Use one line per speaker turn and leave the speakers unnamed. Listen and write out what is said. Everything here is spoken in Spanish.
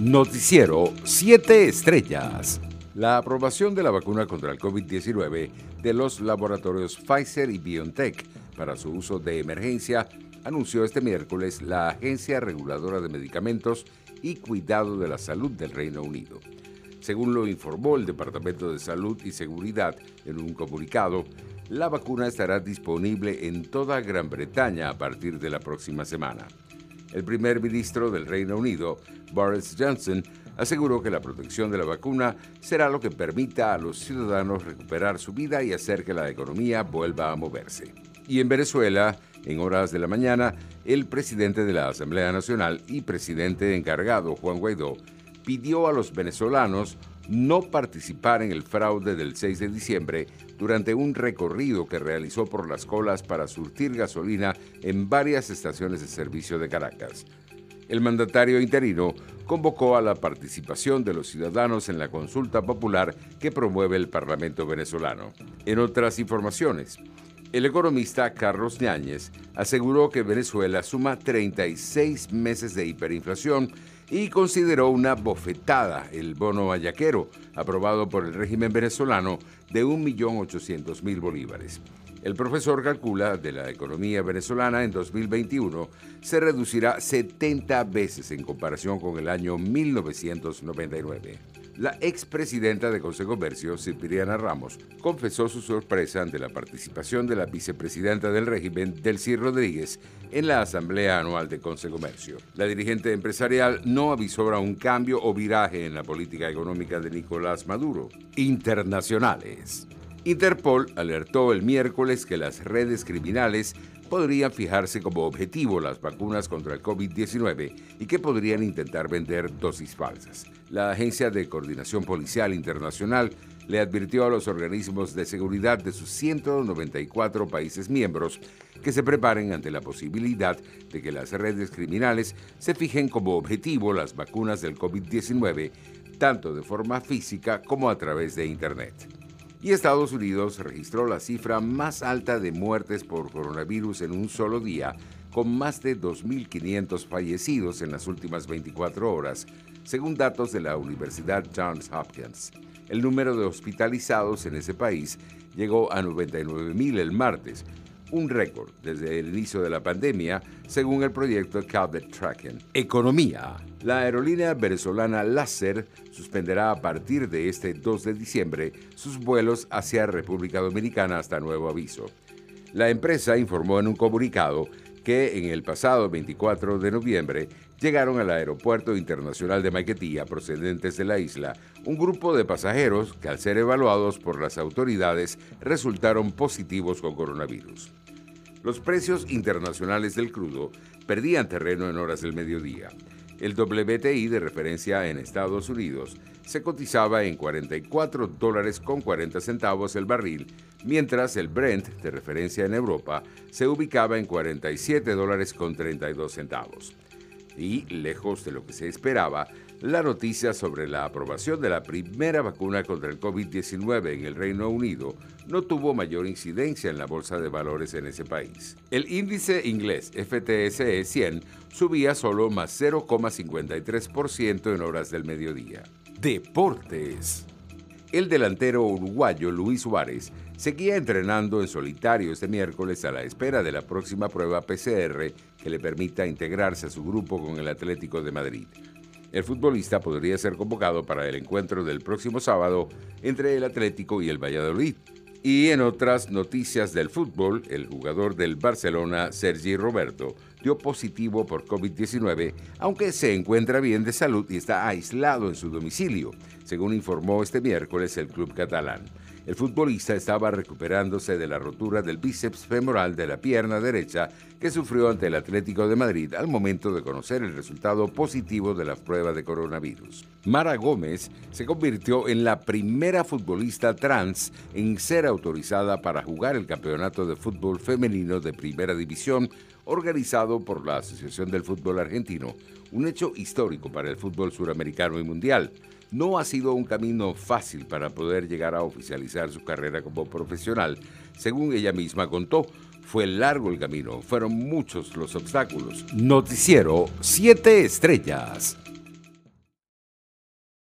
Noticiero 7 Estrellas. La aprobación de la vacuna contra el COVID-19 de los laboratorios Pfizer y BioNTech para su uso de emergencia anunció este miércoles la Agencia Reguladora de Medicamentos y Cuidado de la Salud del Reino Unido. Según lo informó el Departamento de Salud y Seguridad en un comunicado, la vacuna estará disponible en toda Gran Bretaña a partir de la próxima semana. El primer ministro del Reino Unido, Boris Johnson, aseguró que la protección de la vacuna será lo que permita a los ciudadanos recuperar su vida y hacer que la economía vuelva a moverse. Y en Venezuela, en horas de la mañana, el presidente de la Asamblea Nacional y presidente encargado, Juan Guaidó, pidió a los venezolanos no participar en el fraude del 6 de diciembre durante un recorrido que realizó por las colas para surtir gasolina en varias estaciones de servicio de Caracas. El mandatario interino convocó a la participación de los ciudadanos en la consulta popular que promueve el Parlamento venezolano. En otras informaciones, el economista Carlos Ñáñez aseguró que Venezuela suma 36 meses de hiperinflación y consideró una bofetada el bono ayaquero, aprobado por el régimen venezolano, de 1.800.000 bolívares. El profesor calcula de la economía venezolana en 2021 se reducirá 70 veces en comparación con el año 1999. La expresidenta de Consecomercio, Cipriana Ramos, confesó su sorpresa ante la participación de la vicepresidenta del régimen, Delcy Rodríguez, en la Asamblea Anual de Consecomercio. La dirigente empresarial no avisora un cambio o viraje en la política económica de Nicolás Maduro. Internacionales. Interpol alertó el miércoles que las redes criminales podrían fijarse como objetivo las vacunas contra el COVID-19 y que podrían intentar vender dosis falsas. La Agencia de Coordinación Policial Internacional le advirtió a los organismos de seguridad de sus 194 países miembros que se preparen ante la posibilidad de que las redes criminales se fijen como objetivo las vacunas del COVID-19, tanto de forma física como a través de Internet y Estados Unidos registró la cifra más alta de muertes por coronavirus en un solo día, con más de 2.500 fallecidos en las últimas 24 horas, según datos de la Universidad Johns Hopkins. El número de hospitalizados en ese país llegó a 99.000 el martes, un récord desde el inicio de la pandemia, según el proyecto Calvet Tracking. Economía. La aerolínea venezolana Láser suspenderá a partir de este 2 de diciembre sus vuelos hacia República Dominicana hasta nuevo aviso. La empresa informó en un comunicado que en el pasado 24 de noviembre llegaron al Aeropuerto Internacional de Maiquetía, procedentes de la isla, un grupo de pasajeros que al ser evaluados por las autoridades resultaron positivos con coronavirus los precios internacionales del crudo perdían terreno en horas del mediodía. El WTI de referencia en Estados Unidos se cotizaba en 44 dólares con 40 centavos el barril, mientras el Brent de referencia en Europa se ubicaba en 47 dólares con 32 centavos. Y, lejos de lo que se esperaba, la noticia sobre la aprobación de la primera vacuna contra el COVID-19 en el Reino Unido no tuvo mayor incidencia en la bolsa de valores en ese país. El índice inglés FTSE 100 subía solo más 0,53% en horas del mediodía. Deportes. El delantero uruguayo Luis Suárez seguía entrenando en solitario este miércoles a la espera de la próxima prueba PCR que le permita integrarse a su grupo con el Atlético de Madrid el futbolista podría ser convocado para el encuentro del próximo sábado entre el Atlético y el Valladolid. Y en otras noticias del fútbol, el jugador del Barcelona, Sergi Roberto, dio positivo por COVID-19, aunque se encuentra bien de salud y está aislado en su domicilio, según informó este miércoles el club catalán. El futbolista estaba recuperándose de la rotura del bíceps femoral de la pierna derecha que sufrió ante el Atlético de Madrid al momento de conocer el resultado positivo de la prueba de coronavirus. Mara Gómez se convirtió en la primera futbolista trans en ser autorizada para jugar el campeonato de fútbol femenino de primera división organizado por la Asociación del Fútbol Argentino, un hecho histórico para el fútbol suramericano y mundial. No ha sido un camino fácil para poder llegar a oficializar su carrera como profesional. Según ella misma contó, fue largo el camino, fueron muchos los obstáculos. Noticiero 7 Estrellas.